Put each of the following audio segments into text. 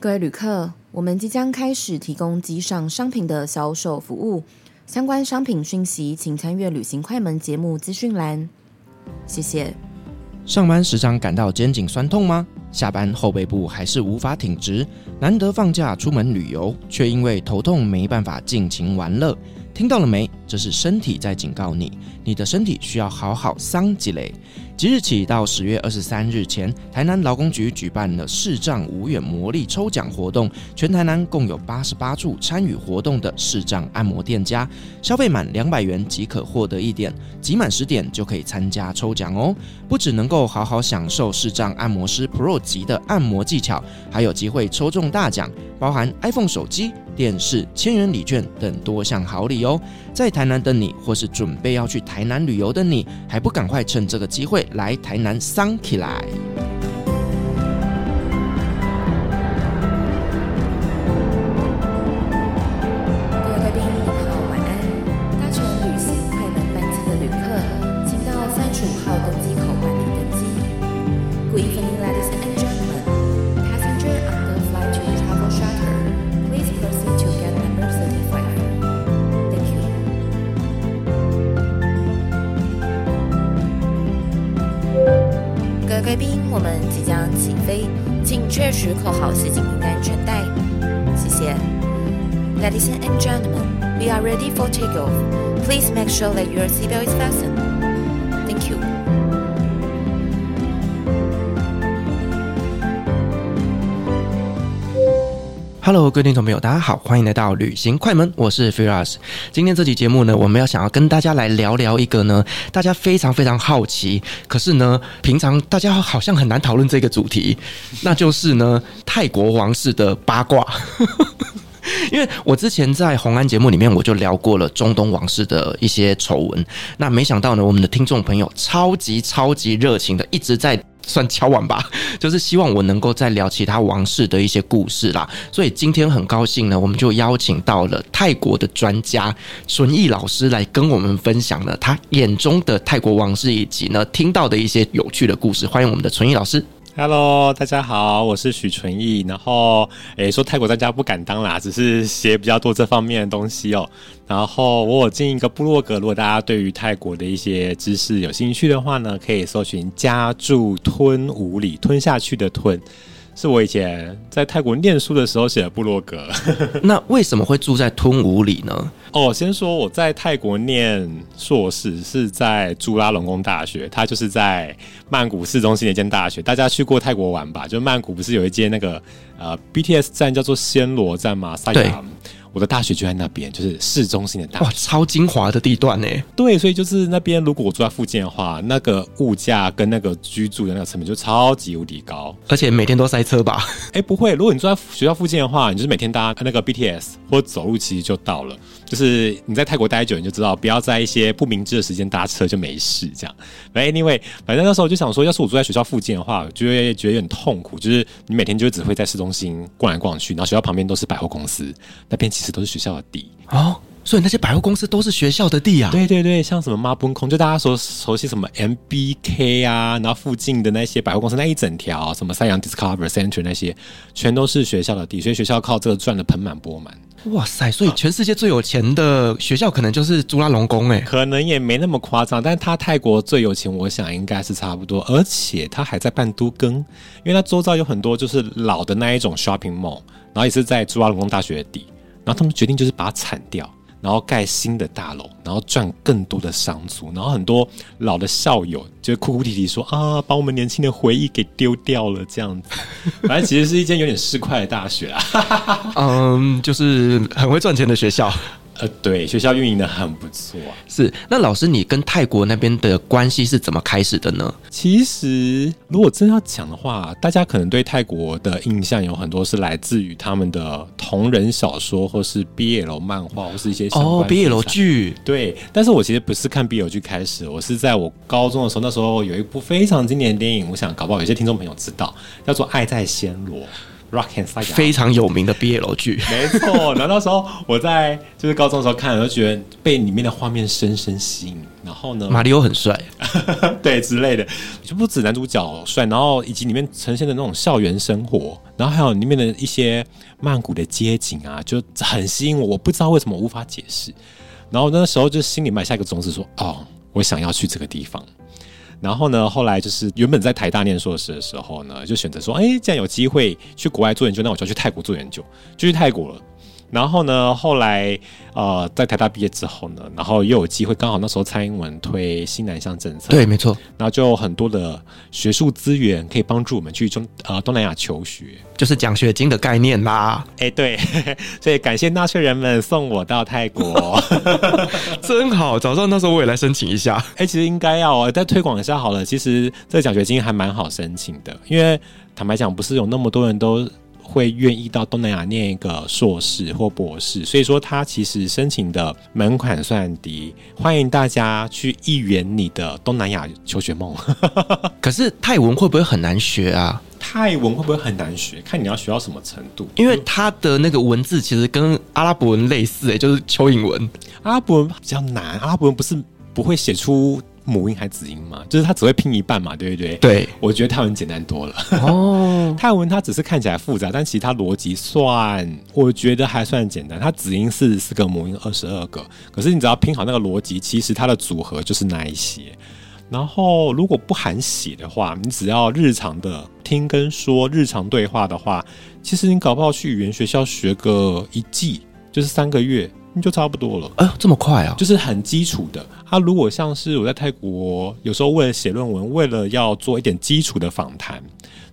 各位旅客，我们即将开始提供机上商品的销售服务，相关商品讯息请参阅旅行快门节目资讯栏。谢谢。上班时常感到肩颈酸痛吗？下班后背部还是无法挺直？难得放假出门旅游，却因为头痛没办法尽情玩乐。听到了没？这是身体在警告你，你的身体需要好好桑吉嘞。即日起到十月二十三日前，台南劳工局举办了视障无远魔力抽奖活动，全台南共有八十八处参与活动的视障按摩店家，消费满两百元即可获得一点，集满十点就可以参加抽奖哦。不只能够好好享受视障按摩师 Pro 级的按摩技巧，还有机会抽中大奖，包含 iPhone 手机。电视、千元礼券等多项好礼哦！在台南的你，或是准备要去台南旅游的你，还不赶快趁这个机会来台南桑起来！飞，请确实扣好系紧您的安全带。谢谢。Ladies and gentlemen, we are ready for takeoff. Please make sure that your seatbelt is fastened. Hello，各位听众朋友，大家好，欢迎来到旅行快门，我是 Firas。今天这期节目呢，我们要想要跟大家来聊聊一个呢，大家非常非常好奇，可是呢，平常大家好像很难讨论这个主题，那就是呢，泰国王室的八卦。因为我之前在红安节目里面，我就聊过了中东王室的一些丑闻，那没想到呢，我们的听众朋友超级超级热情的，一直在。算敲碗吧，就是希望我能够再聊其他王室的一些故事啦。所以今天很高兴呢，我们就邀请到了泰国的专家纯艺老师来跟我们分享了他眼中的泰国王室以及呢听到的一些有趣的故事。欢迎我们的纯艺老师。Hello，大家好，我是许纯义。然后，诶，说泰国专家不敢当啦，只是写比较多这方面的东西哦。然后，我有进一个部落格，如果大家对于泰国的一些知识有兴趣的话呢，可以搜寻“家住吞五里”，吞下去的吞。是我以前在泰国念书的时候写的部落格。那为什么会住在吞武里呢？哦，先说我在泰国念硕士是在朱拉隆功大学，它就是在曼谷市中心的一间大学。大家去过泰国玩吧？就曼谷不是有一间那个呃 BTS 站叫做暹罗站吗？对。我的大学就在那边，就是市中心的大学。哇，超精华的地段呢。对，所以就是那边，如果我住在附近的话，那个物价跟那个居住的那个成本就超级无敌高，而且每天都塞车吧？哎、欸，不会，如果你住在学校附近的话，你就是每天搭那个 BTS 或者走路其实就到了。就是你在泰国待久，你就知道不要在一些不明智的时间搭车就没事。这样，反正 anyway，反正那时候我就想说，要是我住在学校附近的话，就会觉得有点痛苦。就是你每天就只会在市中心逛来逛去，然后学校旁边都是百货公司，那边其实都是学校的地哦。所以那些百货公司都是学校的地啊？对对对，像什么马奔空，就大家所熟悉什么 MBK 啊，然后附近的那些百货公司那一整条，什么三洋 Discover Center 那些，全都是学校的地，所以学校靠这个赚的盆满钵满。哇塞！所以全世界最有钱的学校可能就是朱拉隆功哎，可能也没那么夸张，但是他泰国最有钱，我想应该是差不多，而且他还在办都更，因为他周遭有很多就是老的那一种 shopping mall，然后也是在朱拉隆功大学的地，然后他们决定就是把它铲掉。然后盖新的大楼，然后赚更多的商租，然后很多老的校友就哭哭啼啼说啊，把我们年轻的回忆给丢掉了这样子。反正其实是一间有点市侩的大学啊，嗯，就是很会赚钱的学校。呃，对，学校运营的很不错啊。是，那老师，你跟泰国那边的关系是怎么开始的呢？其实，如果真要讲的话，大家可能对泰国的印象有很多是来自于他们的同人小说，或是 BL 漫画，或是一些哦 BL 剧。对，但是我其实不是看 BL 剧开始，我是在我高中的时候，那时候有一部非常经典的电影，我想搞不好有些听众朋友知道，叫做《爱在暹罗》。Rock and Saga 非常有名的 BL 剧，没错。然后那时候我在就是高中的时候看，我就觉得被里面的画面深深吸引。然后呢，马里奥很帅，对之类的，就不止男主角帅，然后以及里面呈现的那种校园生活，然后还有里面的一些曼谷的街景啊，就很吸引我。我不知道为什么无法解释。然后那时候就心里埋下一个种子，说：“哦，我想要去这个地方。”然后呢，后来就是原本在台大念硕士的时候呢，就选择说：“哎，既然有机会去国外做研究，那我就要去泰国做研究，就去泰国了。”然后呢，后来呃，在台大毕业之后呢，然后又有机会，刚好那时候蔡英文推新南向政策，对，没错，然后就有很多的学术资源可以帮助我们去中呃东南亚求学，就是奖学金的概念啦。哎，对，所以感谢纳税人们送我到泰国，真好。早上那时候我也来申请一下。哎，其实应该要再推广一下好了。其实这个奖学金还蛮好申请的，因为坦白讲，不是有那么多人都。会愿意到东南亚念一个硕士或博士，所以说他其实申请的门槛算低，欢迎大家去一圆你的东南亚求学梦。可是泰文会不会很难学啊？泰文会不会很难学？看你要学到什么程度。因为它的那个文字其实跟阿拉伯文类似，哎，就是蚯蚓文。阿拉伯文比较难，阿拉伯文不是不会写出。母音还子音嘛？就是它只会拼一半嘛，对不对？对，我觉得泰文简单多了。哦，泰文它只是看起来复杂，但其实它逻辑算，我觉得还算简单。它子音四十四个，母音二十二个，可是你只要拼好那个逻辑，其实它的组合就是那一些。然后如果不含写的话，你只要日常的听跟说，日常对话的话，其实你搞不好去语言学校学个一季，就是三个月。就差不多了，哎呦，这么快啊！就是很基础的。他、啊、如果像是我在泰国，有时候为了写论文，为了要做一点基础的访谈，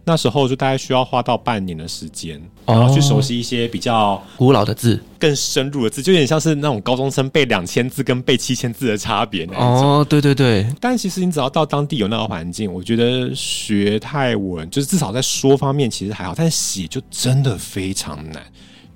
那时候就大概需要花到半年的时间，然后去熟悉一些比较古老的字、更深入的字，就有点像是那种高中生背两千字跟背七千字的差别。哦，对对对。但其实你只要到当地有那个环境，我觉得学泰文就是至少在说方面其实还好，但是写就真的非常难，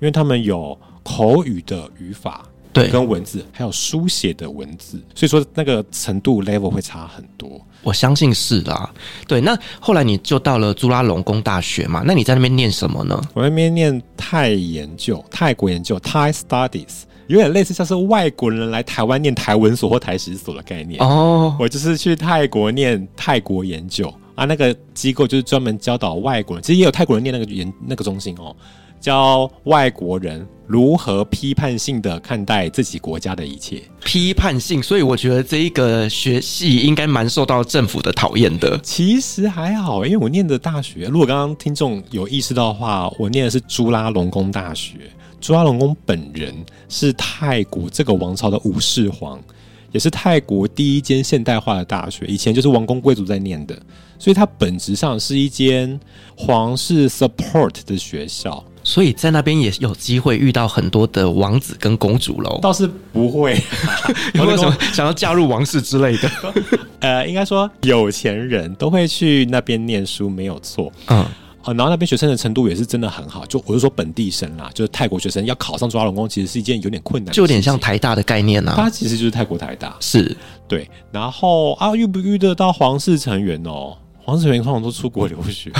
因为他们有。口语的语法，对，跟文字，还有书写的文字，所以说那个程度 level 会差很多。我相信是啦。对，那后来你就到了朱拉隆功大学嘛？那你在那边念什么呢？我在那边念泰研究，泰国研究 （Thai Studies），有点类似像是外国人来台湾念台文所或台史所的概念。哦，我就是去泰国念泰国研究啊，那个机构就是专门教导外国人，其实也有泰国人念那个研那个中心哦。教外国人如何批判性的看待自己国家的一切，批判性，所以我觉得这一个学系应该蛮受到政府的讨厌的。其实还好，因为我念的大学，如果刚刚听众有意识到的话，我念的是朱拉隆功大学。朱拉隆功本人是泰国这个王朝的武士皇，也是泰国第一间现代化的大学，以前就是王公贵族在念的，所以它本质上是一间皇室 support 的学校。所以在那边也有机会遇到很多的王子跟公主喽？倒是不会，有没有什么想要嫁入王室之类的？呃，应该说有钱人都会去那边念书，没有错。嗯，然后那边学生的程度也是真的很好。就我是说本地生啦，就是泰国学生要考上抓龙宫，其实是一件有点困难，就有点像台大的概念啊。它其实就是泰国台大，是对。然后啊，遇不遇得到皇室成员哦？皇室成员通常都出国留学，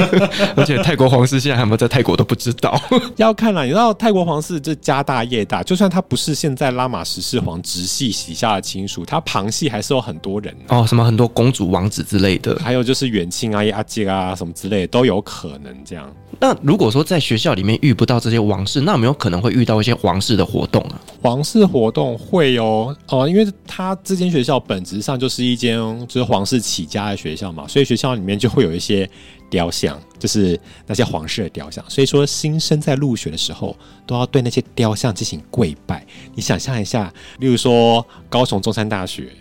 而且泰国皇室现在还有没有在泰国都不知道。要看啦，你知道泰国皇室这家大业大，就算他不是现在拉玛十世皇直系旗下的亲属，他旁系还是有很多人哦，什么很多公主王子之类的，还有就是远亲啊、阿姐啊什么之类的都有可能这样。那如果说在学校里面遇不到这些王室，那有没有可能会遇到一些皇室的活动啊？皇室活动会哦，哦，因为他这间学校本质上就是一间就是皇室起家的学校嘛，所以学校里面就会有一些雕像，就是那些皇室的雕像。所以说新生在入学的时候都要对那些雕像进行跪拜。你想象一下，例如说高雄中山大学。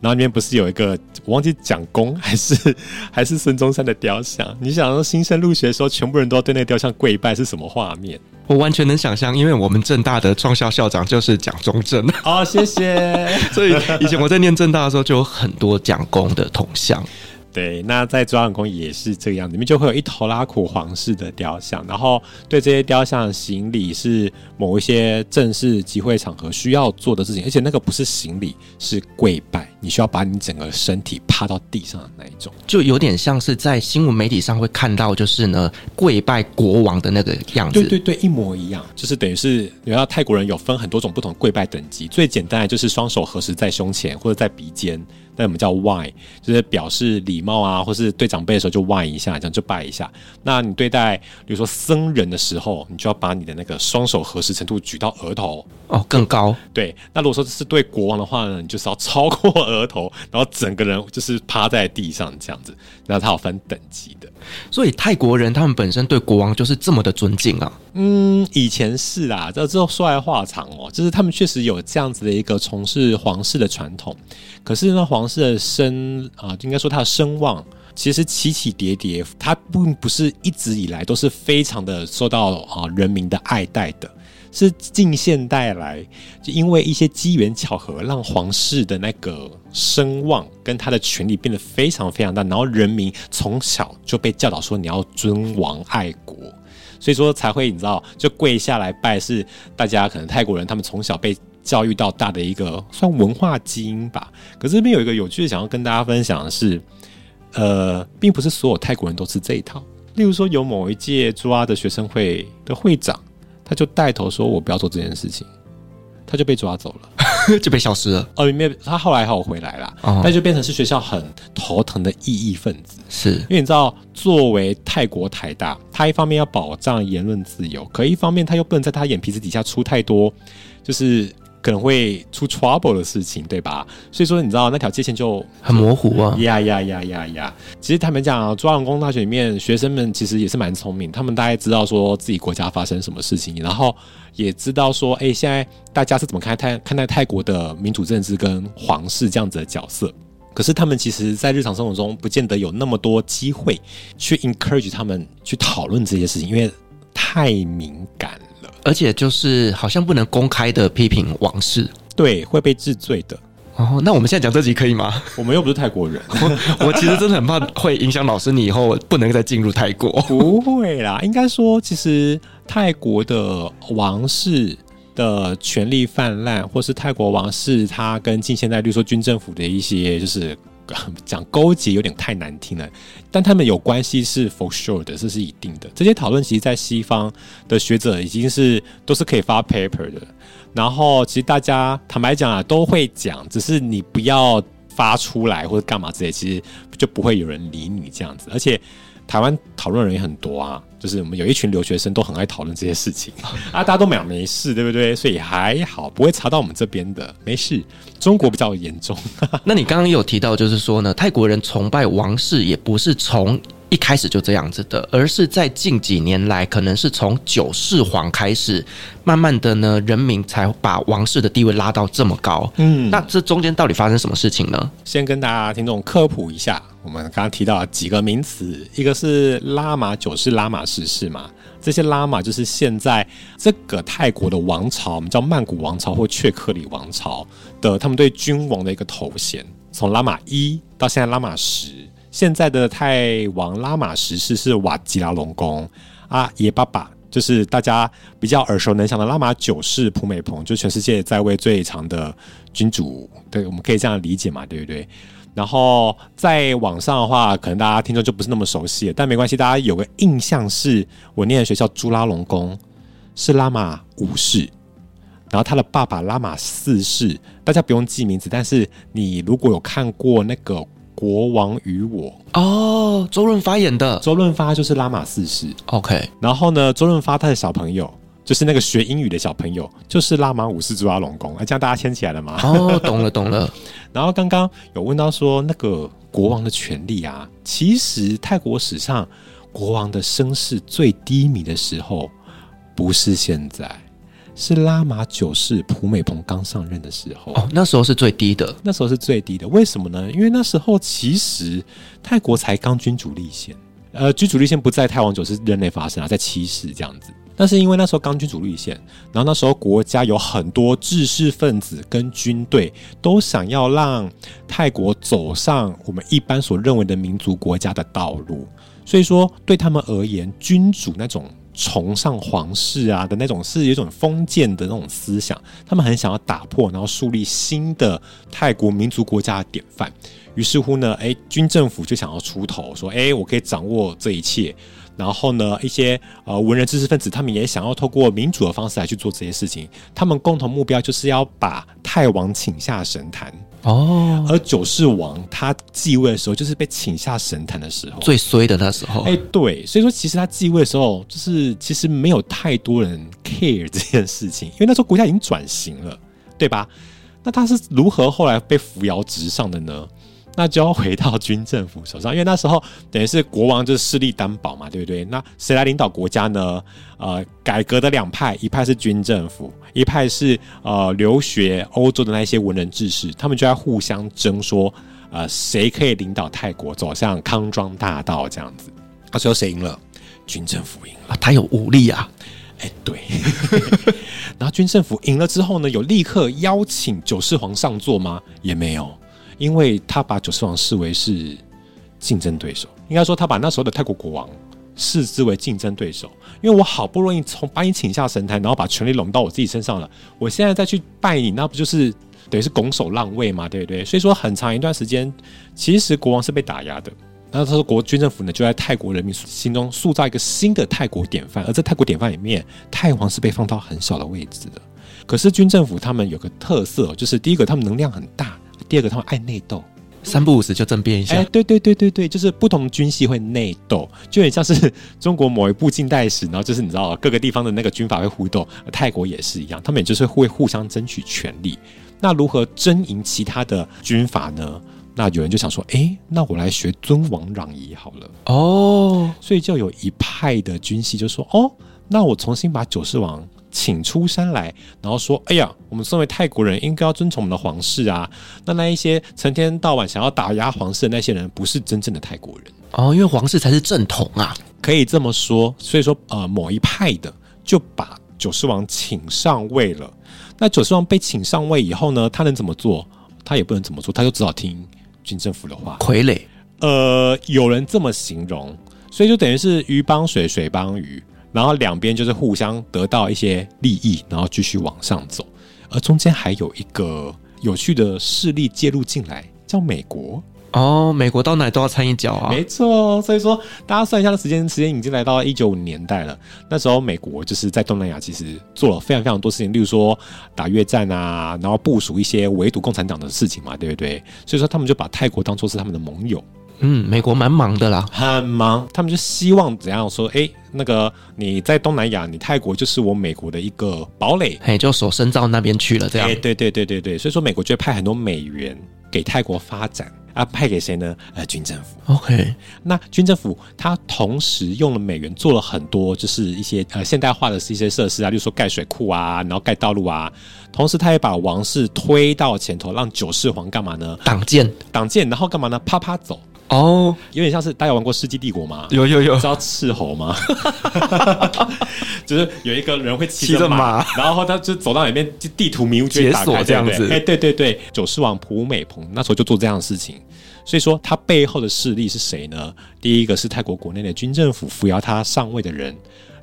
然后里面不是有一个我忘记蒋公还是 还是孙中山的雕像？你想说新生入学的时候，全部人都要对那个雕像跪拜，是什么画面？我完全能想象，因为我们正大的创校校长就是蒋中正。好，谢谢。所以以前我在念正大的时候，就有很多蒋公的铜像。对，那在中央宫也是这个样子，里面就会有一头拉苦皇室的雕像，然后对这些雕像行礼是某一些正式集会场合需要做的事情，而且那个不是行礼，是跪拜，你需要把你整个身体趴到地上的那一种，就有点像是在新闻媒体上会看到，就是呢跪拜国王的那个样子。对对对，一模一样，就是等于是你知道泰国人有分很多种不同跪拜等级，最简单的就是双手合十在胸前或者在鼻尖。那我们叫 Y，就是表示礼貌啊，或是对长辈的时候就 Y 一下，这样就拜一下。那你对待比如说僧人的时候，你就要把你的那个双手合十程度举到额头哦，更高。对，那如果说是对国王的话呢，你就是要超过额头，然后整个人就是趴在地上这样子。那它有分等级的，所以泰国人他们本身对国王就是这么的尊敬啊。嗯，以前是啦，这之后说来话长哦，就是他们确实有这样子的一个从事皇室的传统。可是呢，皇室的声啊，应该说他的声望其实起起跌跌，他并不是一直以来都是非常的受到啊人民的爱戴的。是近现代来，就因为一些机缘巧合，让皇室的那个声望跟他的权力变得非常非常大，然后人民从小就被教导说你要尊王爱国，所以说才会你知道就跪下来拜，是大家可能泰国人他们从小被教育到大的一个算文化基因吧。可是这边有一个有趣的想要跟大家分享的是，呃，并不是所有泰国人都吃这一套。例如说，有某一届朱阿的学生会的会长。他就带头说：“我不要做这件事情。”他就被抓走了，就被消失了。哦，没有他后来还有回来了，哦、但就变成是学校很头疼的异议分子。是因为你知道，作为泰国台大，他一方面要保障言论自由，可一方面他又不能在他眼皮子底下出太多，就是。可能会出 trouble 的事情，对吧？所以说，你知道那条界线就很模糊啊！呀呀呀呀呀！其实他们讲，朱拉隆功大学里面学生们其实也是蛮聪明，他们大概知道说自己国家发生什么事情，然后也知道说，哎，现在大家是怎么看泰看待泰国的民主政治跟皇室这样子的角色。可是他们其实，在日常生活中，不见得有那么多机会去 encourage 他们去讨论这些事情，因为太敏感。而且就是好像不能公开的批评王室，对，会被治罪的。哦，那我们现在讲这集可以吗？我们又不是泰国人，我，我其实真的很怕会影响老师，你以后不能再进入泰国。不会啦，应该说，其实泰国的王室的权力泛滥，或是泰国王室他跟近现代，比如说军政府的一些就是。讲勾结有点太难听了，但他们有关系是 for sure 的，这是一定的。这些讨论其实，在西方的学者已经是都是可以发 paper 的。然后，其实大家坦白讲啊，都会讲，只是你不要发出来或者干嘛之类，其实就不会有人理你这样子。而且。台湾讨论人也很多啊，就是我们有一群留学生都很爱讨论这些事情 啊，大家都讲没事，对不对？所以还好，不会查到我们这边的，没事。中国比较严重。那你刚刚有提到，就是说呢，泰国人崇拜王室也不是从。一开始就这样子的，而是在近几年来，可能是从九世皇开始，慢慢的呢，人民才把王室的地位拉到这么高。嗯，那这中间到底发生什么事情呢？先跟大家听众科普一下，我们刚刚提到几个名词，一个是拉玛九世、拉玛十世嘛，这些拉玛就是现在这个泰国的王朝，我们叫曼谷王朝或雀克里王朝的，他们对君王的一个头衔，从拉玛一到现在拉玛十。现在的泰王拉玛十世是瓦吉拉隆功啊，爷爸爸就是大家比较耳熟能详的拉玛九世普美蓬，就全世界在位最长的君主，对，我们可以这样理解嘛，对不对？然后在网上的话，可能大家听众就不是那么熟悉，但没关系，大家有个印象是我念的学校朱拉隆功是拉玛五世，然后他的爸爸拉玛四世，大家不用记名字，但是你如果有看过那个。国王与我哦，周润发演的，周润发就是拉玛四世，OK。然后呢，周润发他的小朋友就是那个学英语的小朋友，就是拉玛五世朱拉隆功，这样大家牵起来了吗？哦，懂了懂了。然后刚刚有问到说那个国王的权力啊，其实泰国史上国王的声势最低迷的时候，不是现在。是拉玛九世普美蓬刚上任的时候哦，那时候是最低的，那时候是最低的。为什么呢？因为那时候其实泰国才刚君主立宪，呃，君主立宪不在泰王九世任内发生啊，在七世这样子。但是因为那时候刚君主立宪，然后那时候国家有很多知识分子跟军队都想要让泰国走上我们一般所认为的民族国家的道路，所以说对他们而言，君主那种崇尚皇室啊的那种是一种封建的那种思想，他们很想要打破，然后树立新的泰国民族国家的典范。于是乎呢，哎，军政府就想要出头，说，哎，我可以掌握这一切。然后呢，一些呃文人知识分子，他们也想要透过民主的方式来去做这些事情。他们共同目标就是要把泰王请下神坛哦。而九世王他继位的时候，就是被请下神坛的时候，最衰的那时候。哎，对，所以说其实他继位的时候，就是其实没有太多人 care 这件事情，因为那时候国家已经转型了，对吧？那他是如何后来被扶摇直上的呢？那就要回到军政府手上，因为那时候等于是国王就是势力担保嘛，对不对？那谁来领导国家呢？呃，改革的两派，一派是军政府，一派是呃留学欧洲的那些文人志士，他们就在互相争说，呃，谁可以领导泰国走向康庄大道这样子？那最后谁赢了？军政府赢了，他有武力啊！哎，对。然后军政府赢了之后呢，有立刻邀请九世皇上座吗？也没有。因为他把九世王视为是竞争对手，应该说他把那时候的泰国国王视之为竞争对手。因为我好不容易从把你请下神坛，然后把权力拢到我自己身上了，我现在再去拜你，那不就是等于是拱手让位嘛，对不对？所以说很长一段时间，其实国王是被打压的。那他说国军政府呢，就在泰国人民心中塑造一个新的泰国典范，而在泰国典范里面，泰王是被放到很小的位置的。可是军政府他们有个特色，就是第一个他们能量很大。第二个，他们爱内斗，三不五时就政变一下。哎，对对对对对，就是不同军系会内斗，就很像是中国某一部近代史，然后就是你知道各个地方的那个军阀会互斗，泰国也是一样，他们也就是会互相争取权力。那如何争赢其他的军阀呢？那有人就想说，哎，那我来学尊王攘夷好了。哦，所以就有一派的军系就说，哦，那我重新把九世王。请出山来，然后说：“哎呀，我们身为泰国人，应该要遵从我们的皇室啊。那那一些成天到晚想要打压皇室的那些人，不是真正的泰国人哦，因为皇室才是正统啊，可以这么说。所以说，呃，某一派的就把九世王请上位了。那九世王被请上位以后呢，他能怎么做？他也不能怎么做，他就只好听军政府的话。傀儡，呃，有人这么形容，所以就等于是鱼帮水，水帮鱼。”然后两边就是互相得到一些利益，然后继续往上走，而中间还有一个有趣的势力介入进来，叫美国。哦，美国到哪都要掺一脚啊？没错，所以说大家算一下的时间，时间已经来到一九五零年代了。那时候美国就是在东南亚，其实做了非常非常多事情，例如说打越战啊，然后部署一些围堵共产党的事情嘛，对不对？所以说他们就把泰国当做是他们的盟友。嗯，美国蛮忙的啦，很忙。他们就希望怎样说？哎，那个你在东南亚，你泰国就是我美国的一个堡垒，哎，就手伸到那边去了。这样，哎，对对对对对。所以说，美国就会派很多美元给泰国发展啊，派给谁呢？呃，军政府。OK，那军政府他同时用了美元做了很多，就是一些呃现代化的一些设施啊，例如说盖水库啊，然后盖道路啊。同时，他也把王室推到前头，让九世皇干嘛呢？挡箭，挡箭，然后干嘛呢？啪啪走。哦，oh, 有点像是大家有玩过《世纪帝国》吗？有有有，知道斥候吗？就是有一个人会骑着马，马然后他就走到里面，就地图迷雾解锁这样子。哎，对对对，九世王普美蓬那时候就做这样的事情，所以说他背后的势力是谁呢？第一个是泰国国内的军政府扶摇他上位的人，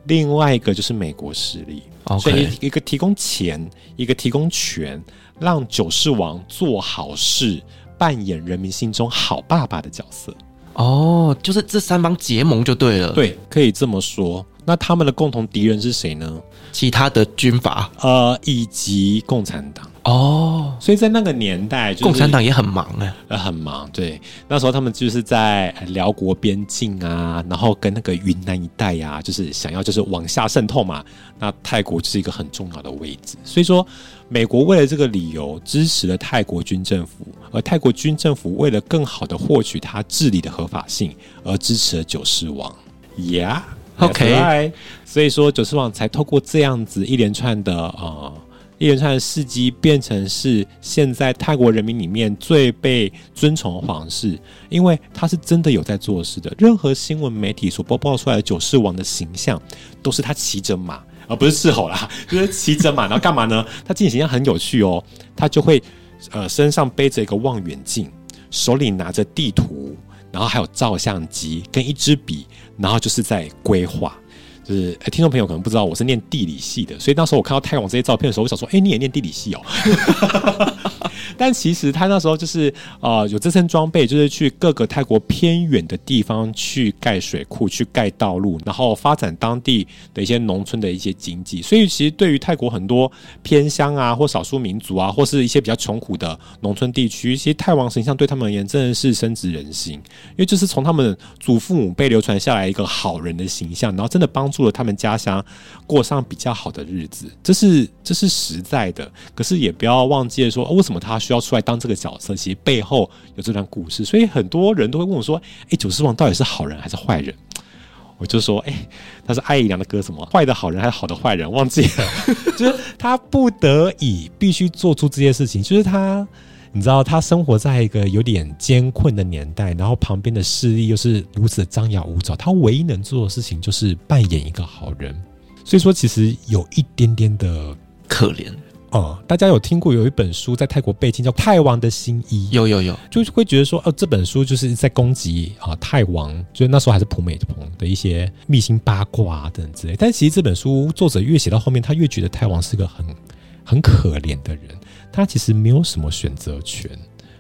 另外一个就是美国势力。所以一个提供钱，一个提供权，让九世王做好事。扮演人民心中好爸爸的角色哦，就是这三方结盟就对了，对，可以这么说。那他们的共同敌人是谁呢？其他的军阀，呃，以及共产党。哦，所以在那个年代，就是，共产党也很忙哎，呃，很忙。对，那时候他们就是在辽国边境啊，然后跟那个云南一带呀，啊，就是想要就是往下渗透嘛。那泰国就是一个很重要的位置，所以说美国为了这个理由支持了泰国军政府，而泰国军政府为了更好的获取他治理的合法性，而支持了九世王。Yeah，OK，所以说九世王才透过这样子一连串的呃。一连串的事迹变成是现在泰国人民里面最被尊崇的皇室，因为他是真的有在做事的。任何新闻媒体所播报出来的九世王的形象，都是他骑着马，而不是斥候啦，就是骑着嘛，然后干嘛呢？他自己形象很有趣哦，他就会呃身上背着一个望远镜，手里拿着地图，然后还有照相机跟一支笔，然后就是在规划。就是，听众朋友可能不知道，我是念地理系的，所以那时候我看到泰王这些照片的时候，我想说，哎，你也念地理系哦。但其实他那时候就是呃有这身装备，就是去各个泰国偏远的地方去盖水库、去盖道路，然后发展当地的一些农村的一些经济。所以其实对于泰国很多偏乡啊，或少数民族啊，或是一些比较穷苦的农村地区，其实泰王形象对他们而言真的是深植人心，因为就是从他们祖父母辈流传下来一个好人的形象，然后真的帮助了他们家乡过上比较好的日子。这是这是实在的，可是也不要忘记说，哦，为什么他。要出来当这个角色，其实背后有这段故事，所以很多人都会问我说：“哎、九世王到底是好人还是坏人？”我就说：“哎、他是艾怡良的歌什么？坏的好人还是好的坏人？忘记了。就是他不得已必须做出这些事情，就是他，你知道，他生活在一个有点艰困的年代，然后旁边的势力又是如此的张牙舞爪，他唯一能做的事情就是扮演一个好人。所以说，其实有一点点的可怜。”哦、嗯，大家有听过有一本书在泰国被禁，叫《泰王的新衣》。有有有，就会觉得说，哦，这本书就是在攻击啊泰王，就是那时候还是普美蓬的一些秘辛八卦等之类。但其实这本书作者越写到后面，他越觉得泰王是个很很可怜的人，他其实没有什么选择权，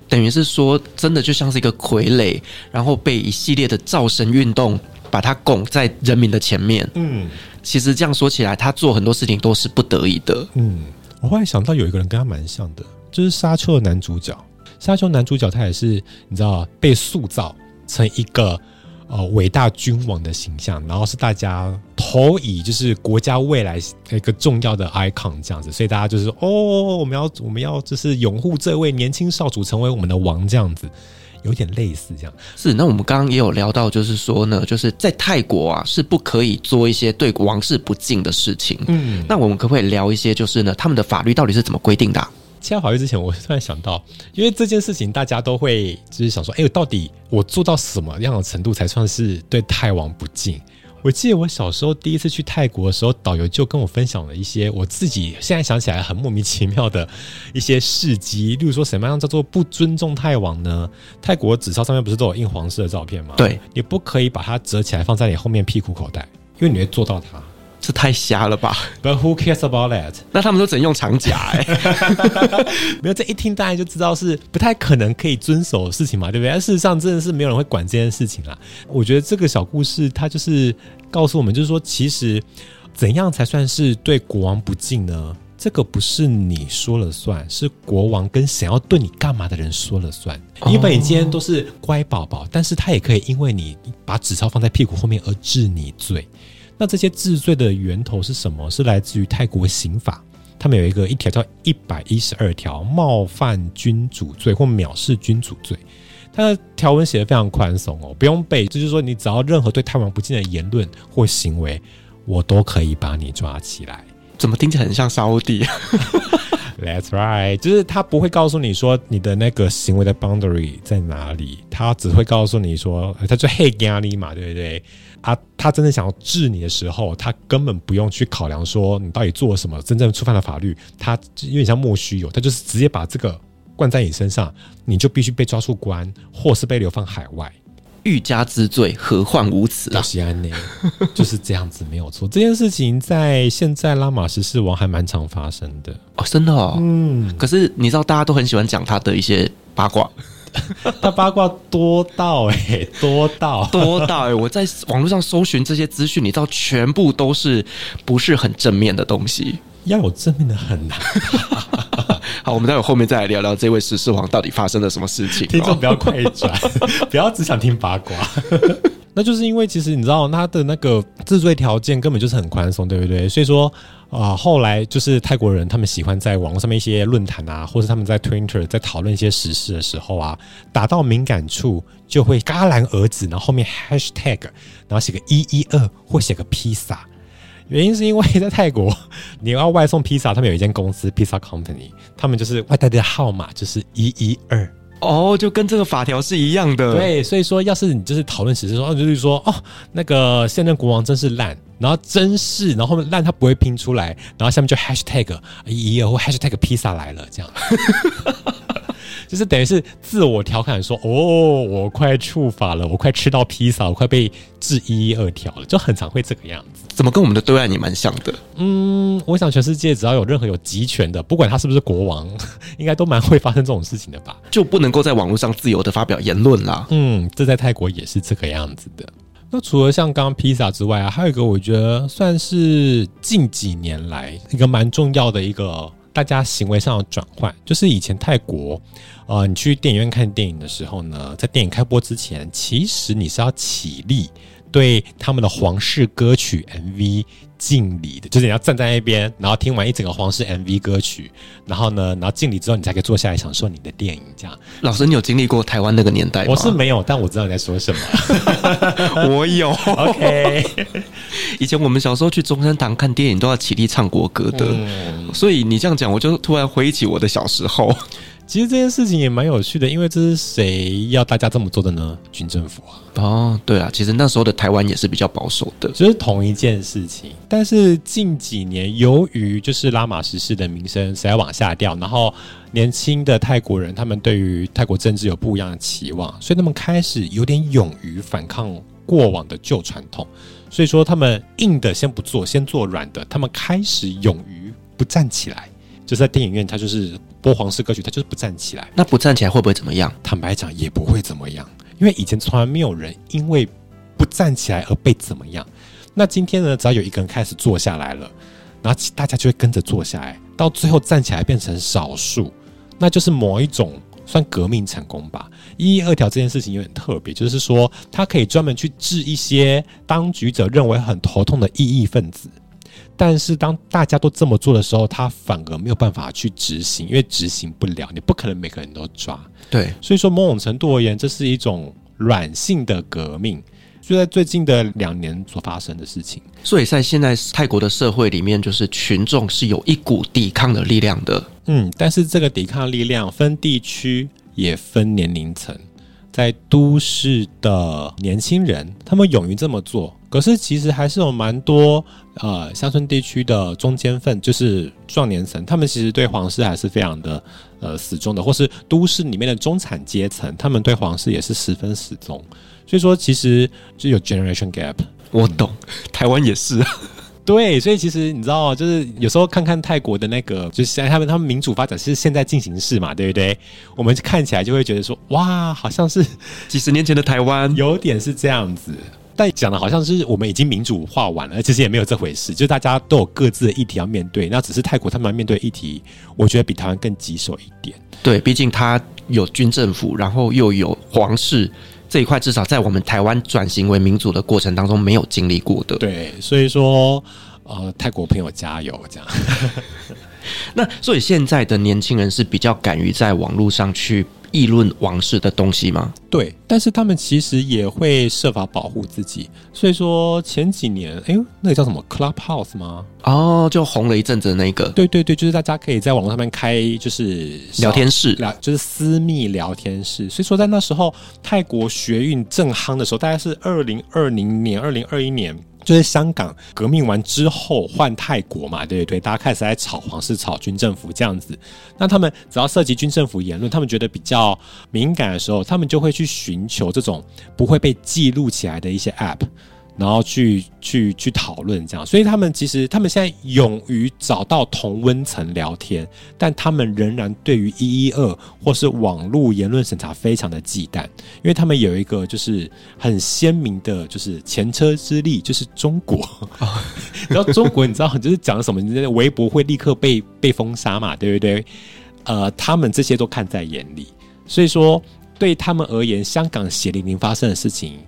等于是说，真的就像是一个傀儡，然后被一系列的造神运动把他拱在人民的前面。嗯，其实这样说起来，他做很多事情都是不得已的。嗯。我后来想到有一个人跟他蛮像的，就是沙丘的男主角。沙丘男主角他也是你知道被塑造成一个呃伟大君王的形象，然后是大家投以就是国家未来一个重要的 icon 这样子，所以大家就是哦，我们要我们要就是拥护这位年轻少主成为我们的王这样子。有点类似这样，是。那我们刚刚也有聊到，就是说呢，就是在泰国啊，是不可以做一些对王室不敬的事情。嗯，那我们可不可以聊一些，就是呢，他们的法律到底是怎么规定的啊？签法律之前，我突然想到，因为这件事情大家都会就是想说，哎，到底我做到什么样的程度才算是对泰王不敬？我记得我小时候第一次去泰国的时候，导游就跟我分享了一些我自己现在想起来很莫名其妙的一些事迹，例如说什么样叫做不尊重泰王呢？泰国纸钞上面不是都有印皇室的照片吗？对，你不可以把它折起来放在你后面屁股口袋，因为你会做到它。这太瞎了吧？But who cares about that？那他们都只能用长夹 哎、欸，没有这一听大家就知道是不太可能可以遵守的事情嘛，对不对？但事实上真的是没有人会管这件事情啦。我觉得这个小故事它就是告诉我们，就是说其实怎样才算是对国王不敬呢？这个不是你说了算，是国王跟想要对你干嘛的人说了算。因为你今天都是乖宝宝，但是他也可以因为你把纸钞放在屁股后面而治你罪。那这些治罪的源头是什么？是来自于泰国刑法，他们有一个一条叫一百一十二条，冒犯君主罪或藐视君主罪。它的条文写得非常宽松哦，不用背，就是说你只要任何对泰王不敬的言论或行为，我都可以把你抓起来。怎么听起来很像沙乌地？That's right，就是他不会告诉你说你的那个行为的 boundary 在哪里，他只会告诉你说，他就黑咖喱嘛，对不对？啊，他真的想要治你的时候，他根本不用去考量说你到底做了什么，真正触犯了法律。他有点像莫须有，他就是直接把这个灌在你身上，你就必须被抓出关，或是被流放海外。欲加之罪，何患无辞啊！西安呢就是这样子，没有错。这件事情在现在拉玛十世王还蛮常发生的哦，真的哦。嗯，可是你知道，大家都很喜欢讲他的一些八卦。他八卦多到哎、欸，多到 多到哎、欸！我在网络上搜寻这些资讯，你知道，全部都是不是很正面的东西。要有正面的很难。好，我们待会后面再来聊聊这位十四王到底发生了什么事情。听众不要快转，不要只想听八卦。那就是因为其实你知道，他的那个治罪条件根本就是很宽松，对不对？所以说。啊、呃，后来就是泰国人，他们喜欢在网络上面一些论坛啊，或者他们在 Twitter 在讨论一些时事的时候啊，打到敏感处就会戛然而止，然后后面 Hashtag，然后写个一一二或写个披萨，原因是因为在泰国，你要外送披萨，他们有一间公司 Pizza Company，他们就是外带的号码就是一一二。哦，就跟这个法条是一样的。对，所以说，要是你就是讨论时事说，就是说，哦，那个现任国王真是烂，然后真是，然后后面烂他不会拼出来，然后下面就 hashtag 一一二或 hashtag 披萨来了这样。就是等于是自我调侃说：“哦，我快触法了，我快吃到披萨，我快被治一一二条了。”就很常会这个样子。怎么跟我们的对岸也蛮像的？嗯，我想全世界只要有任何有集权的，不管他是不是国王，应该都蛮会发生这种事情的吧？就不能够在网络上自由的发表言论啦。嗯，这在泰国也是这个样子的。那除了像刚刚披萨之外啊，还有一个我觉得算是近几年来一个蛮重要的一个。大家行为上的转换，就是以前泰国，啊，你去电影院看电影的时候呢，在电影开播之前，其实你是要起立对他们的皇室歌曲 MV 敬礼的，就是你要站在那边，然后听完一整个皇室 MV 歌曲，然后呢，然后敬礼之后，你才可以坐下来享受你的电影。这样，老师，你有经历过台湾那个年代吗？我是没有，但我知道你在说什么。我有。OK，以前我们小时候去中山堂看电影都要起立唱国歌的，嗯、所以你这样讲，我就突然回忆起我的小时候。其实这件事情也蛮有趣的，因为这是谁要大家这么做的呢？军政府啊！哦，对啊，其实那时候的台湾也是比较保守的，就是同一件事情。但是近几年，由于就是拉玛十世的名声实在往下掉，然后年轻的泰国人他们对于泰国政治有不一样的期望，所以他们开始有点勇于反抗过往的旧传统。所以说，他们硬的先不做，先做软的。他们开始勇于不站起来。就是在电影院，他就是播皇室歌曲，他就是不站起来。那不站起来会不会怎么样？坦白讲，也不会怎么样，因为以前从来没有人因为不站起来而被怎么样。那今天呢，只要有一个人开始坐下来了，然后大家就会跟着坐下来，到最后站起来变成少数，那就是某一种算革命成功吧。一一二条这件事情有点特别，就是说他可以专门去治一些当局者认为很头痛的异议分子。但是当大家都这么做的时候，他反而没有办法去执行，因为执行不了，你不可能每个人都抓。对，所以说某种程度而言，这是一种软性的革命，就在最近的两年所发生的事情。所以在现在泰国的社会里面，就是群众是有一股抵抗的力量的。嗯，但是这个抵抗力量分地区也分年龄层，在都市的年轻人，他们勇于这么做。可是其实还是有蛮多呃乡村地区的中间分，就是壮年层，他们其实对皇室还是非常的呃死忠的，或是都市里面的中产阶层，他们对皇室也是十分死忠。所以说，其实就有 generation gap。我懂，台湾也是啊。对，所以其实你知道，就是有时候看看泰国的那个，就是他们他们民主发展是现在进行式嘛，对不对？我们看起来就会觉得说，哇，好像是 几十年前的台湾，有点是这样子。但讲的好像是我们已经民主化完了，其实也没有这回事。就大家都有各自的议题要面对，那只是泰国他们面对议题，我觉得比台湾更棘手一点。对，毕竟他有军政府，然后又有皇室这一块，至少在我们台湾转型为民主的过程当中没有经历过的。对，所以说，呃，泰国朋友加油，这样。那所以现在的年轻人是比较敢于在网络上去。议论王室的东西吗？对，但是他们其实也会设法保护自己。所以说前几年，哎呦，那个叫什么 Clubhouse 吗？哦，就红了一阵子的那个。对对对，就是大家可以在网络上面开，就是聊天室，聊就是私密聊天室。所以说在那时候，泰国学运正夯的时候，大概是二零二零年、二零二一年。就是香港革命完之后换泰国嘛，对不对？大家开始在炒皇室、炒军政府这样子。那他们只要涉及军政府言论，他们觉得比较敏感的时候，他们就会去寻求这种不会被记录起来的一些 App。然后去去去讨论这样，所以他们其实他们现在勇于找到同温层聊天，但他们仍然对于一一二或是网络言论审查非常的忌惮，因为他们有一个就是很鲜明的，就是前车之鉴，就是中国。然后中国你知道就是讲什么，你的微博会立刻被被封杀嘛，对不对？呃，他们这些都看在眼里，所以说对他们而言，香港血淋淋发生的事情。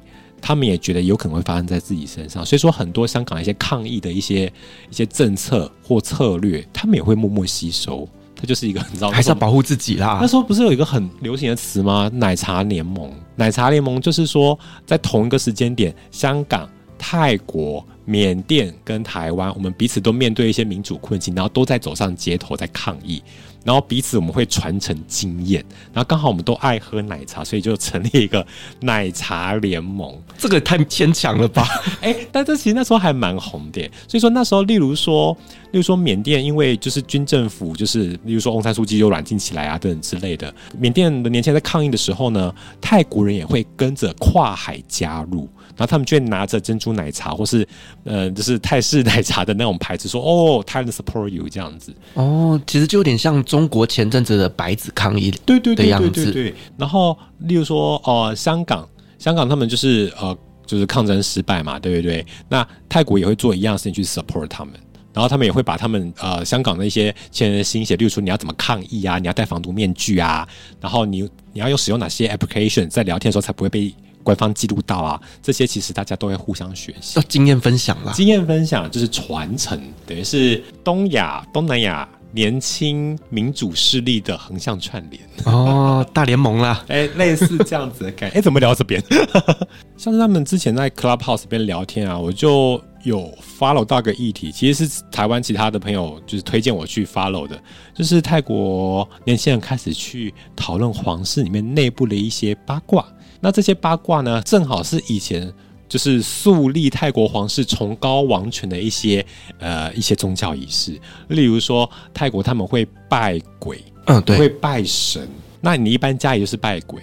他们也觉得有可能会发生在自己身上，所以说很多香港一些抗议的一些一些政策或策略，他们也会默默吸收。它就是一个很糟糕，还是要保护自己啦。那时候不是有一个很流行的词吗？奶茶联盟。奶茶联盟就是说，在同一个时间点，香港、泰国、缅甸跟台湾，我们彼此都面对一些民主困境，然后都在走上街头在抗议。然后彼此我们会传承经验，然后刚好我们都爱喝奶茶，所以就成立一个奶茶联盟。这个太牵强了吧？哎，但这其实那时候还蛮红的。所以说那时候，例如说，例如说缅甸，因为就是军政府，就是例如说翁山书记又软禁起来啊等等之类的，缅甸的年轻人在抗议的时候呢，泰国人也会跟着跨海加入。然后他们就会拿着珍珠奶茶，或是呃，就是泰式奶茶的那种牌子，说：“哦，Thailand support you” 这样子。哦，其实就有点像中国前阵子的白纸抗议，对对对对对对。然后，例如说，哦、呃，香港，香港他们就是呃，就是抗争失败嘛，对不对？那泰国也会做一样事情去 support 他们，然后他们也会把他们呃香港的一些前人的心血，例如说你要怎么抗议啊，你要戴防毒面具啊，然后你你要用使用哪些 application，在聊天的时候才不会被。官方记录到啊，这些其实大家都会互相学习，经验分享啦。经验分享就是传承，等于是东亚、东南亚年轻民主势力的横向串联哦，大联盟啦，哎、欸，类似这样子的感觉。哎、欸，怎么聊这边？像是他们之前在 Clubhouse 边聊天啊，我就有 follow 到个议题，其实是台湾其他的朋友就是推荐我去 follow 的，就是泰国年轻人开始去讨论皇室里面内部的一些八卦。那这些八卦呢，正好是以前就是树立泰国皇室崇高王权的一些呃一些宗教仪式，例如说泰国他们会拜鬼，嗯，对，会拜神。那你一般家里就是拜鬼，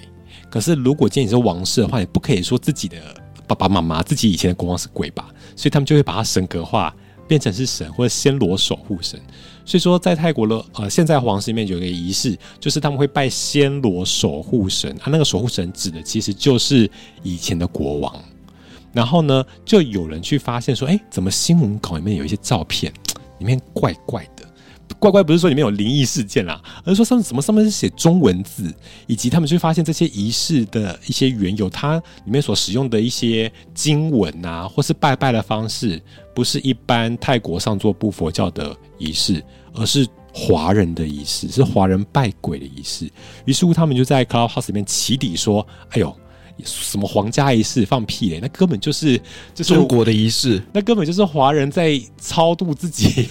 可是如果今天你是王室的话，你不可以说自己的爸爸妈妈、自己以前的国王是鬼吧？所以他们就会把它神格化，变成是神或者暹罗守护神。所以说，在泰国的呃，现在皇室里面有一个仪式，就是他们会拜暹罗守护神啊。那个守护神指的其实就是以前的国王。然后呢，就有人去发现说，哎，怎么新闻稿里面有一些照片，里面怪怪的。怪怪不是说里面有灵异事件啦，而是说上面怎么上面是写中文字，以及他们去发现这些仪式的一些缘由，它里面所使用的一些经文啊，或是拜拜的方式，不是一般泰国上座部佛教的仪式。而是华人的仪式，是华人拜鬼的仪式。于是乎，他们就在 Clubhouse 里面起底说：“哎呦，什么皇家仪式，放屁嘞！那根本就是就是中国的仪式，那根本就是华人在超度自己，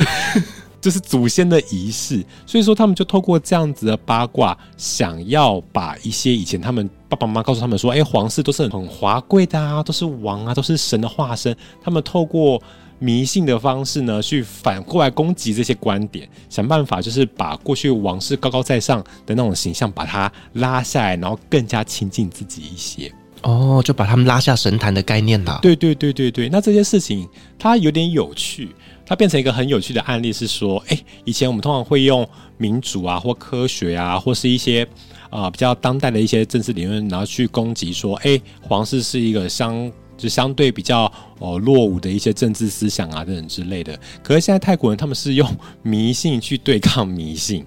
就是祖先的仪式。所以说，他们就透过这样子的八卦，想要把一些以前他们爸爸妈妈告诉他们说：‘哎，皇室都是很华贵的啊，都是王啊，都是神的化身。’他们透过。”迷信的方式呢，去反过来攻击这些观点，想办法就是把过去王室高高在上的那种形象，把它拉下来，然后更加亲近自己一些。哦，就把他们拉下神坛的概念了。对对对对对，那这些事情它有点有趣，它变成一个很有趣的案例，是说，哎，以前我们通常会用民主啊，或科学啊，或是一些啊、比较当代的一些政治理论，然后去攻击说，哎，皇室是一个相。就相对比较哦落伍的一些政治思想啊等等之类的，可是现在泰国人他们是用迷信去对抗迷信，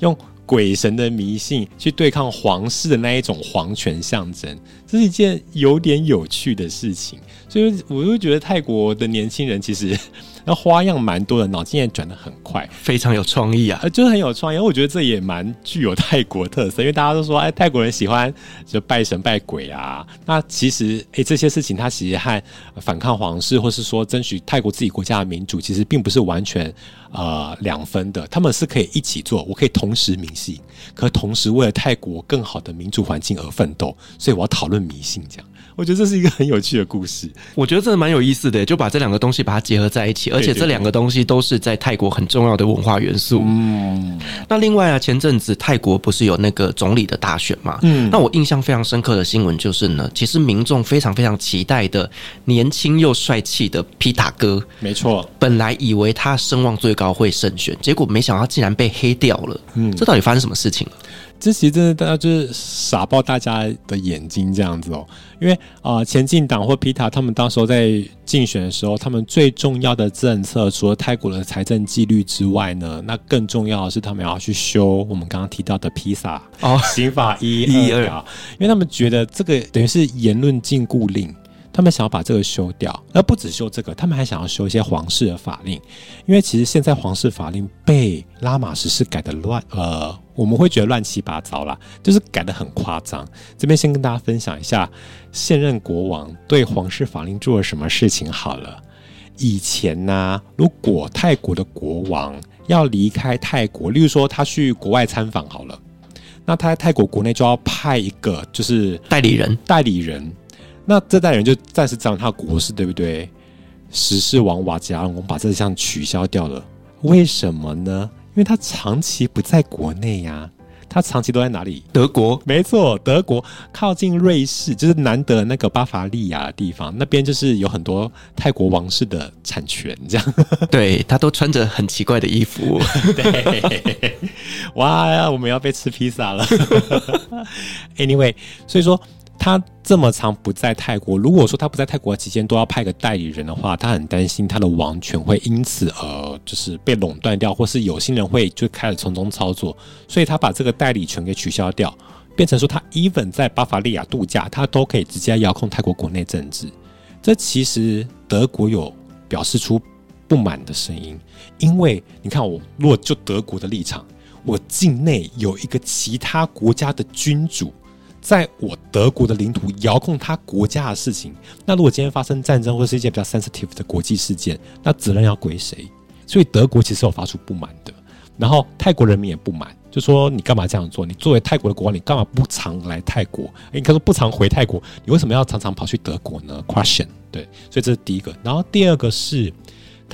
用鬼神的迷信去对抗皇室的那一种皇权象征，这是一件有点有趣的事情，所以我就觉得泰国的年轻人其实。那花样蛮多的，脑筋也转得很快，非常有创意啊！呃，就是很有创意。我觉得这也蛮具有泰国特色，因为大家都说，哎，泰国人喜欢就拜神拜鬼啊。那其实，哎，这些事情它其实和反抗皇室，或是说争取泰国自己国家的民主，其实并不是完全呃两分的。他们是可以一起做，我可以同时迷信，可同时为了泰国更好的民主环境而奋斗。所以我要讨论迷信这样。我觉得这是一个很有趣的故事。我觉得这蛮有意思的，就把这两个东西把它结合在一起，而且这两个东西都是在泰国很重要的文化元素。嗯，那另外啊，前阵子泰国不是有那个总理的大选嘛？嗯，那我印象非常深刻的新闻就是呢，其实民众非常非常期待的年轻又帅气的皮塔哥，没错，本来以为他声望最高会胜选，结果没想到竟然被黑掉了。嗯，这到底发生什么事情了？这其实真的，大家就是傻爆大家的眼睛这样子哦。因为啊、呃，前进党或皮塔他们当时候在竞选的时候，他们最重要的政策，除了泰国的财政纪律之外呢，那更重要的是他们要去修我们刚刚提到的披萨哦，刑法一 一二啊，因为他们觉得这个等于是言论禁锢令。他们想要把这个修掉，而不止修这个，他们还想要修一些皇室的法令，因为其实现在皇室法令被拉玛十世改的乱，呃，我们会觉得乱七八糟啦，就是改的很夸张。这边先跟大家分享一下现任国王对皇室法令做了什么事情好了。以前呢、啊，如果泰国的国王要离开泰国，例如说他去国外参访好了，那他在泰国国内就要派一个就是代理人，代理人。那这代人就暂时掌他的国事，对不对？十世王瓦吉拉隆功把这项取消掉了，为什么呢？因为他长期不在国内呀、啊。他长期都在哪里？德国，没错，德国靠近瑞士，就是难得那个巴伐利亚的地方，那边就是有很多泰国王室的产权，这样。对，他都穿着很奇怪的衣服。对，哇，我们要被吃披萨了。Anyway，所以说。他这么长不在泰国，如果说他不在泰国期间都要派个代理人的话，他很担心他的王权会因此而就是被垄断掉，或是有心人会就开始从中操作，所以他把这个代理权给取消掉，变成说他 even 在巴伐利亚度假，他都可以直接遥控泰国国内政治。这其实德国有表示出不满的声音，因为你看我，如果就德国的立场，我境内有一个其他国家的君主。在我德国的领土遥控他国家的事情，那如果今天发生战争或是一些比较 sensitive 的国际事件，那责任要归谁？所以德国其实有发出不满的，然后泰国人民也不满，就说你干嘛这样做？你作为泰国的国王，你干嘛不常来泰国？应该说不常回泰国，你为什么要常常跑去德国呢？Question，对，所以这是第一个。然后第二个是。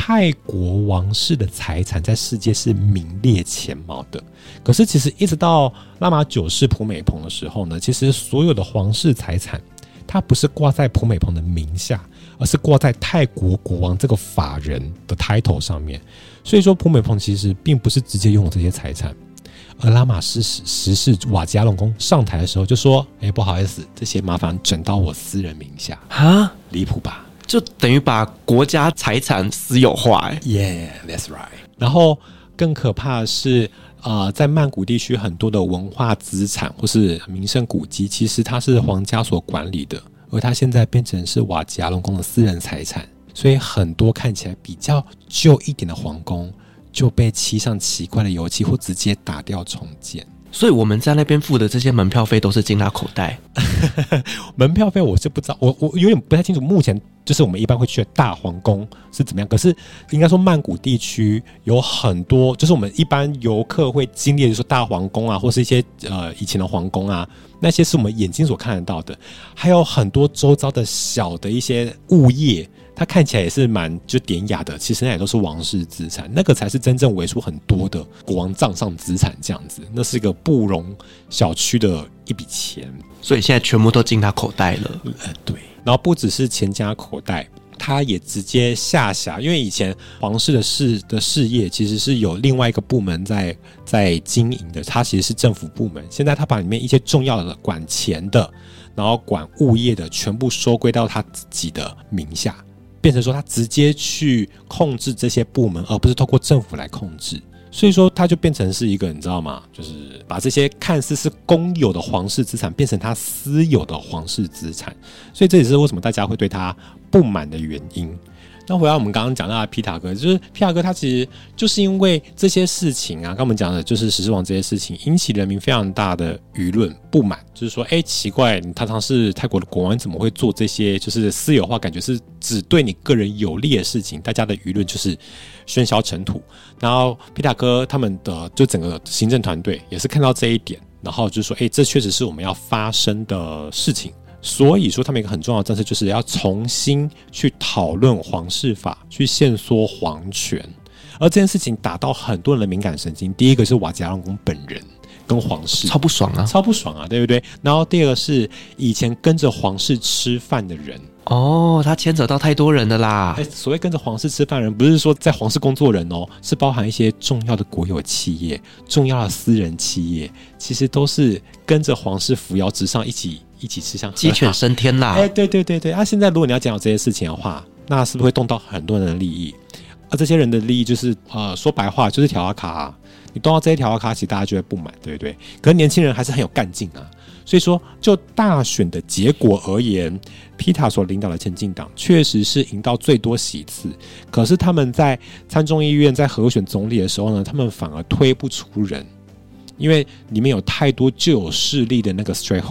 泰国王室的财产在世界是名列前茅的，可是其实一直到拉玛九世普美蓬的时候呢，其实所有的皇室财产，它不是挂在普美蓬的名下，而是挂在泰国国王这个法人的 title 上面。所以说，普美蓬其实并不是直接拥有这些财产。而拉玛十十世瓦吉亚隆功上台的时候就说：“哎，不好意思，这些麻烦转到我私人名下。”哈，离谱吧？就等于把国家财产私有化，哎，Yeah，that's right。然后更可怕的是，呃，在曼谷地区很多的文化资产或是名胜古迹，其实它是皇家所管理的，而它现在变成是瓦吉亚隆宫的私人财产，所以很多看起来比较旧一点的皇宫就被漆上奇怪的油漆，或直接打掉重建。所以我们在那边付的这些门票费都是进他口袋。门票费我是不知道，我我有点不太清楚。目前就是我们一般会去的大皇宫是怎么样？可是应该说曼谷地区有很多，就是我们一般游客会经历，就是大皇宫啊，或是一些呃以前的皇宫啊，那些是我们眼睛所看得到的。还有很多周遭的小的一些物业。它看起来也是蛮就典雅的，其实那也都是王室资产，那个才是真正为数很多的国王账上资产这样子，那是一个不容小觑的一笔钱，所以现在全部都进他口袋了。呃，对，然后不只是钱进他口袋，他也直接下辖，因为以前皇室的事的事业其实是有另外一个部门在在经营的，他其实是政府部门，现在他把里面一些重要的管钱的，然后管物业的，全部收归到他自己的名下。变成说他直接去控制这些部门，而不是透过政府来控制，所以说他就变成是一个你知道吗？就是把这些看似是公有的皇室资产变成他私有的皇室资产，所以这也是为什么大家会对他不满的原因。那回到我们刚刚讲到的皮塔哥，就是皮塔哥，他其实就是因为这些事情啊，刚我们讲的就是时势王这些事情，引起人民非常大的舆论不满，就是说，哎、奇怪，你堂堂是泰国的国王，怎么会做这些就是私有化，感觉是只对你个人有利的事情？大家的舆论就是喧嚣尘土。然后皮塔哥他们的就整个行政团队也是看到这一点，然后就说，哎、这确实是我们要发生的事情。所以说，他们一个很重要的政策就是要重新去讨论皇室法，去限缩皇权。而这件事情打到很多人的敏感神经。第一个是瓦吉拉隆功本人跟皇室超不爽啊，超不爽啊，对不对？然后第二个是以前跟着皇室吃饭的人。哦，他牵扯到太多人的啦。欸，所谓跟着皇室吃饭人，不是说在皇室工作人哦，是包含一些重要的国有企业、重要的私人企业，其实都是跟着皇室扶摇直上一起。一起吃香，鸡犬升天啦！哎，对对对对，啊，现在如果你要讲到这些事情的话，那是不是会动到很多人的利益？而这些人的利益就是，呃，说白话就是条阿卡啊。你动到这些条阿卡，其实大家就会不满，对不对？可是年轻人还是很有干劲啊。所以说，就大选的结果而言，皮塔所领导的前进党确实是赢到最多席次。可是他们在参众议院在合选总理的时候呢，他们反而推不出人。因为里面有太多旧有势力的那个那个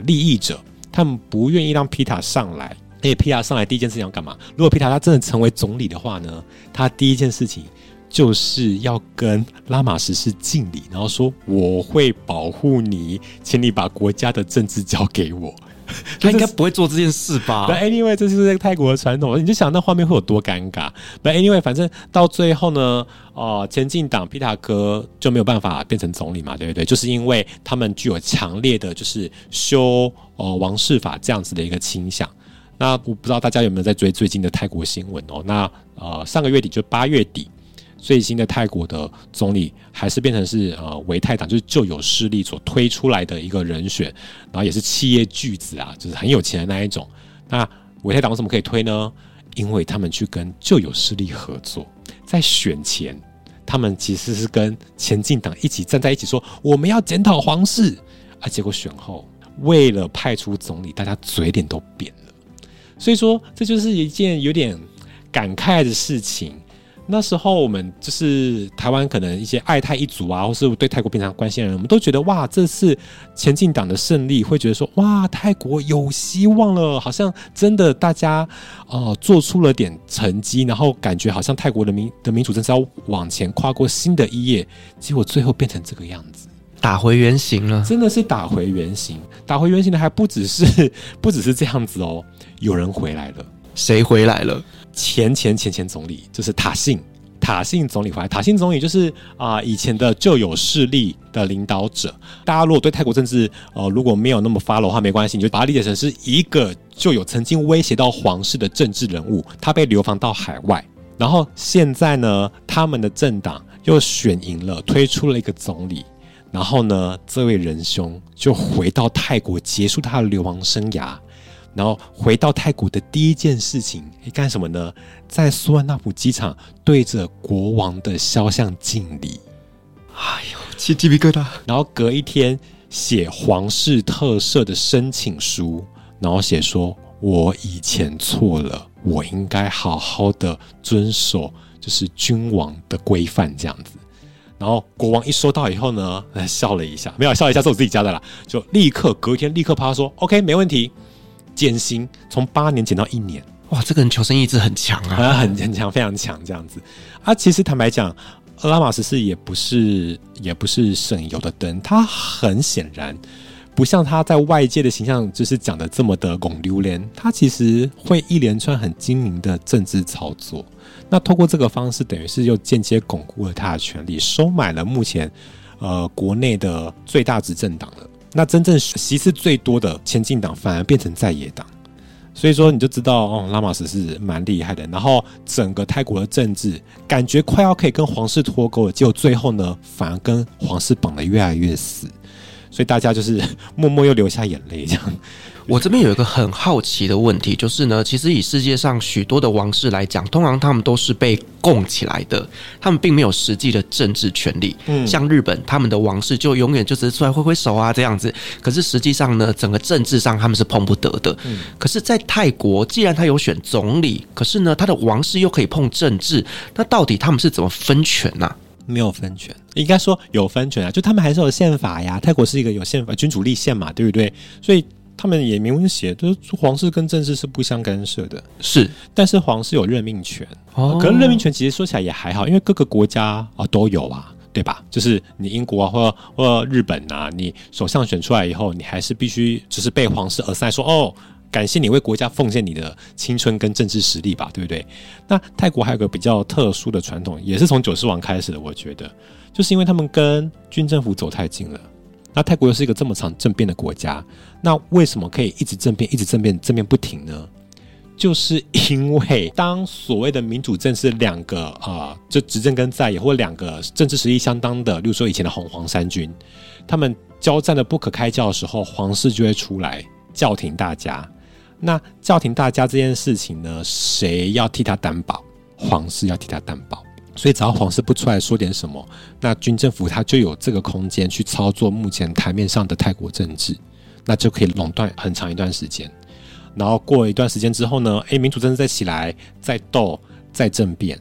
利益者，他们不愿意让皮塔上来，因为皮塔上来第一件事情要干嘛？如果皮塔他真的成为总理的话呢，他第一件事情就是要跟拉玛什是敬礼，然后说我会保护你，请你把国家的政治交给我。他应该不会做这件事吧？But anyway，这就是泰国的传统，你就想那画面会有多尴尬。But anyway，反正到最后呢，哦、呃，前进党皮塔哥就没有办法变成总理嘛，对不对？就是因为他们具有强烈的就是修呃王室法这样子的一个倾向。那我不知道大家有没有在追最近的泰国新闻哦？那呃，上个月底就八月底。最新的泰国的总理还是变成是呃维泰党，就是旧有势力所推出来的一个人选，然后也是企业巨子啊，就是很有钱的那一种。那维泰党为什么可以推呢？因为他们去跟旧有势力合作，在选前，他们其实是跟前进党一起站在一起说我们要检讨皇室，啊，结果选后为了派出总理，大家嘴脸都扁了。所以说这就是一件有点感慨的事情。那时候我们就是台湾，可能一些爱泰一族啊，或是对泰国平常关心的人，我们都觉得哇，这次前进党的胜利，会觉得说哇，泰国有希望了，好像真的大家哦、呃、做出了点成绩，然后感觉好像泰国的民的民主政治要往前跨过新的一页，结果最后变成这个样子，打回原形了，真的是打回原形，打回原形的还不只是不只是这样子哦，有人回来了，谁回来了？前前前前总理就是塔信，塔信总理回来。塔信总理就是啊、以前的旧有势力的领导者。大家如果对泰国政治呃如果没有那么 follow 的话，没关系，你就把它理解成是一个就有曾经威胁到皇室的政治人物，他被流放到海外，然后现在呢，他们的政党又选赢了，推出了一个总理，然后呢，这位仁兄就回到泰国结束他的流亡生涯。然后回到泰国的第一件事情，你干什么呢？在苏万纳普机场对着国王的肖像敬礼。哎呦，起鸡皮疙瘩！然后隔一天写皇室特赦的申请书，然后写说：“我以前错了，我应该好好的遵守就是君王的规范这样子。”然后国王一收到以后呢，笑了一下，没有笑了一下，是我自己加的啦，就立刻隔一天立刻啪说：“OK，没问题。”减薪从八年减到一年，哇，这个人求生意志很强啊，很 很强，非常强这样子。啊，其实坦白讲，拉玛十四也不是也不是省油的灯，他很显然不像他在外界的形象就是讲的这么的拱榴莲，他其实会一连串很精明的政治操作。那透过这个方式，等于是又间接巩固了他的权力，收买了目前呃国内的最大执政党了。那真正席次最多的前进党反而变成在野党，所以说你就知道哦，拉玛十是蛮厉害的。然后整个泰国的政治感觉快要可以跟皇室脱钩了，结果最后呢，反而跟皇室绑得越来越死，所以大家就是 默默又流下眼泪这样。我这边有一个很好奇的问题，就是呢，其实以世界上许多的王室来讲，通常他们都是被供起来的，他们并没有实际的政治权利。嗯，像日本，他们的王室就永远就只是出来挥挥手啊这样子，可是实际上呢，整个政治上他们是碰不得的。嗯，可是，在泰国，既然他有选总理，可是呢，他的王室又可以碰政治，那到底他们是怎么分权呢？没有分权，应该说有分权啊，就他们还是有宪法呀。泰国是一个有宪法、君主立宪嘛，对不对？所以。他们也明文写，就是皇室跟政治是不相干涉的，是。但是皇室有任命权，哦，可是任命权其实说起来也还好，因为各个国家啊都有啊，对吧？就是你英国啊，或或日本啊，你首相选出来以后，你还是必须就是被皇室 assign 说哦，感谢你为国家奉献你的青春跟政治实力吧，对不对？那泰国还有个比较特殊的传统，也是从九世王开始的，我觉得，就是因为他们跟军政府走太近了。那泰国又是一个这么常政变的国家，那为什么可以一直政变、一直政变、政变不停呢？就是因为当所谓的民主政是两个啊、就执政跟在野，或两个政治实力相当的，例如说以前的红黄三军，他们交战的不可开交的时候，皇室就会出来叫停大家。那叫停大家这件事情呢，谁要替他担保？皇室要替他担保。所以只要皇室不出来说点什么，那军政府他就有这个空间去操作目前台面上的泰国政治，那就可以垄断很长一段时间。然后过了一段时间之后呢，诶，民主政治再起来，再斗，再政变，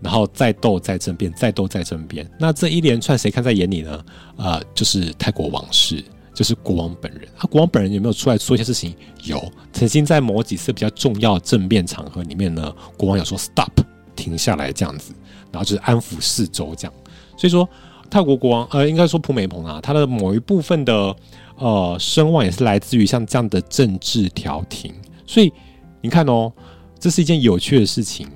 然后再斗，再政变，再斗，再政变。那这一连串谁看在眼里呢？呃，就是泰国王室，就是国王本人。他、啊、国王本人有没有出来说一些事情？有，曾经在某几次比较重要政变场合里面呢，国王有说 “stop”，停下来这样子，然后就是安抚四周这样。所以说，泰国国王呃，应该说普美蓬啊，他的某一部分的呃声望也是来自于像这样的政治调停。所以你看哦，这是一件有趣的事情。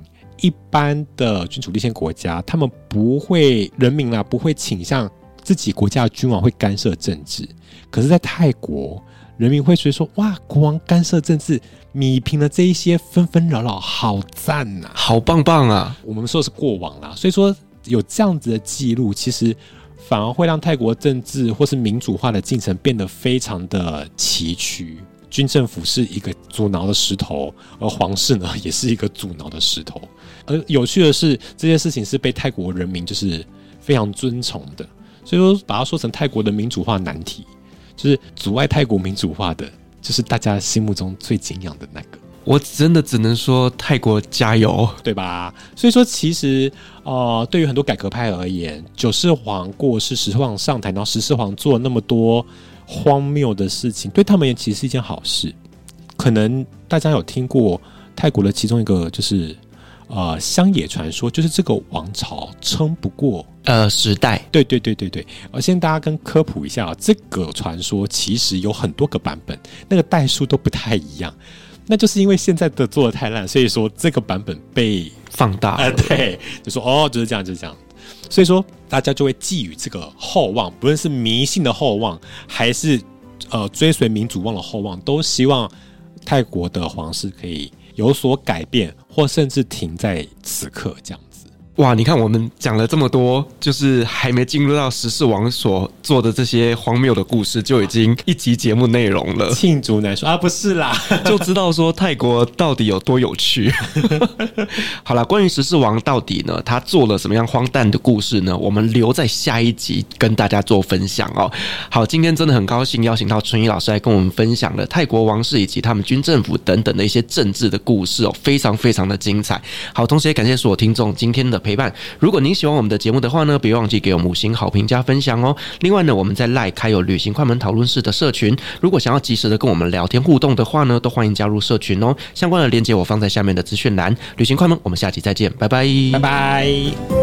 一般的君主立宪国家，他们不会人民啊，不会倾向自己国家的君王会干涉政治。可是，在泰国，人民会觉得说：“哇，国王干涉政治，弭平了这一些纷纷扰扰，好赞呐，好棒棒啊！”我们说的是过往啦，所以说有这样子的记录，其实反而会让泰国政治或是民主化的进程变得非常的崎岖。军政府是一个阻挠的石头，而皇室呢，也是一个阻挠的石头。而有趣的是，这件事情是被泰国人民就是非常尊崇的，所以说把它说成泰国的民主化难题，就是阻碍泰国民主化的，就是大家心目中最敬仰的那个。我真的只能说泰国加油，对吧？所以说，其实呃，对于很多改革派而言，九世皇过世，十世皇上台，然后十世皇做了那么多。荒谬的事情对他们也其实是一件好事。可能大家有听过泰国的其中一个就是呃乡野传说，就是这个王朝撑不过呃时代。对对对对对。我先大家跟科普一下啊，这个传说其实有很多个版本，那个代数都不太一样。那就是因为现在的做的太烂，所以说这个版本被放大。呃，对，就说哦，就是这样，就是这样。所以说，大家就会寄予这个厚望，不论是迷信的厚望，还是呃追随民主望的厚望，都希望泰国的皇室可以有所改变，或甚至停在此刻这样。哇！你看，我们讲了这么多，就是还没进入到十四王所做的这些荒谬的故事，就已经一集节目内容了。罄竹难书啊，不是啦，就知道说泰国到底有多有趣。好了，关于十四王到底呢，他做了什么样荒诞的故事呢？我们留在下一集跟大家做分享哦。好，今天真的很高兴邀请到春怡老师来跟我们分享了泰国王室以及他们军政府等等的一些政治的故事哦，非常非常的精彩。好，同时也感谢所有听众今天的陪伴。如果您喜欢我们的节目的话呢，别忘记给我们五星好评加分享哦。另外呢，我们在 LINE 开有旅行快门讨论室的社群，如果想要及时的跟我们聊天互动的话呢，都欢迎加入社群哦。相关的链接我放在下面的资讯栏。旅行快门，我们下期再见，拜拜，拜拜。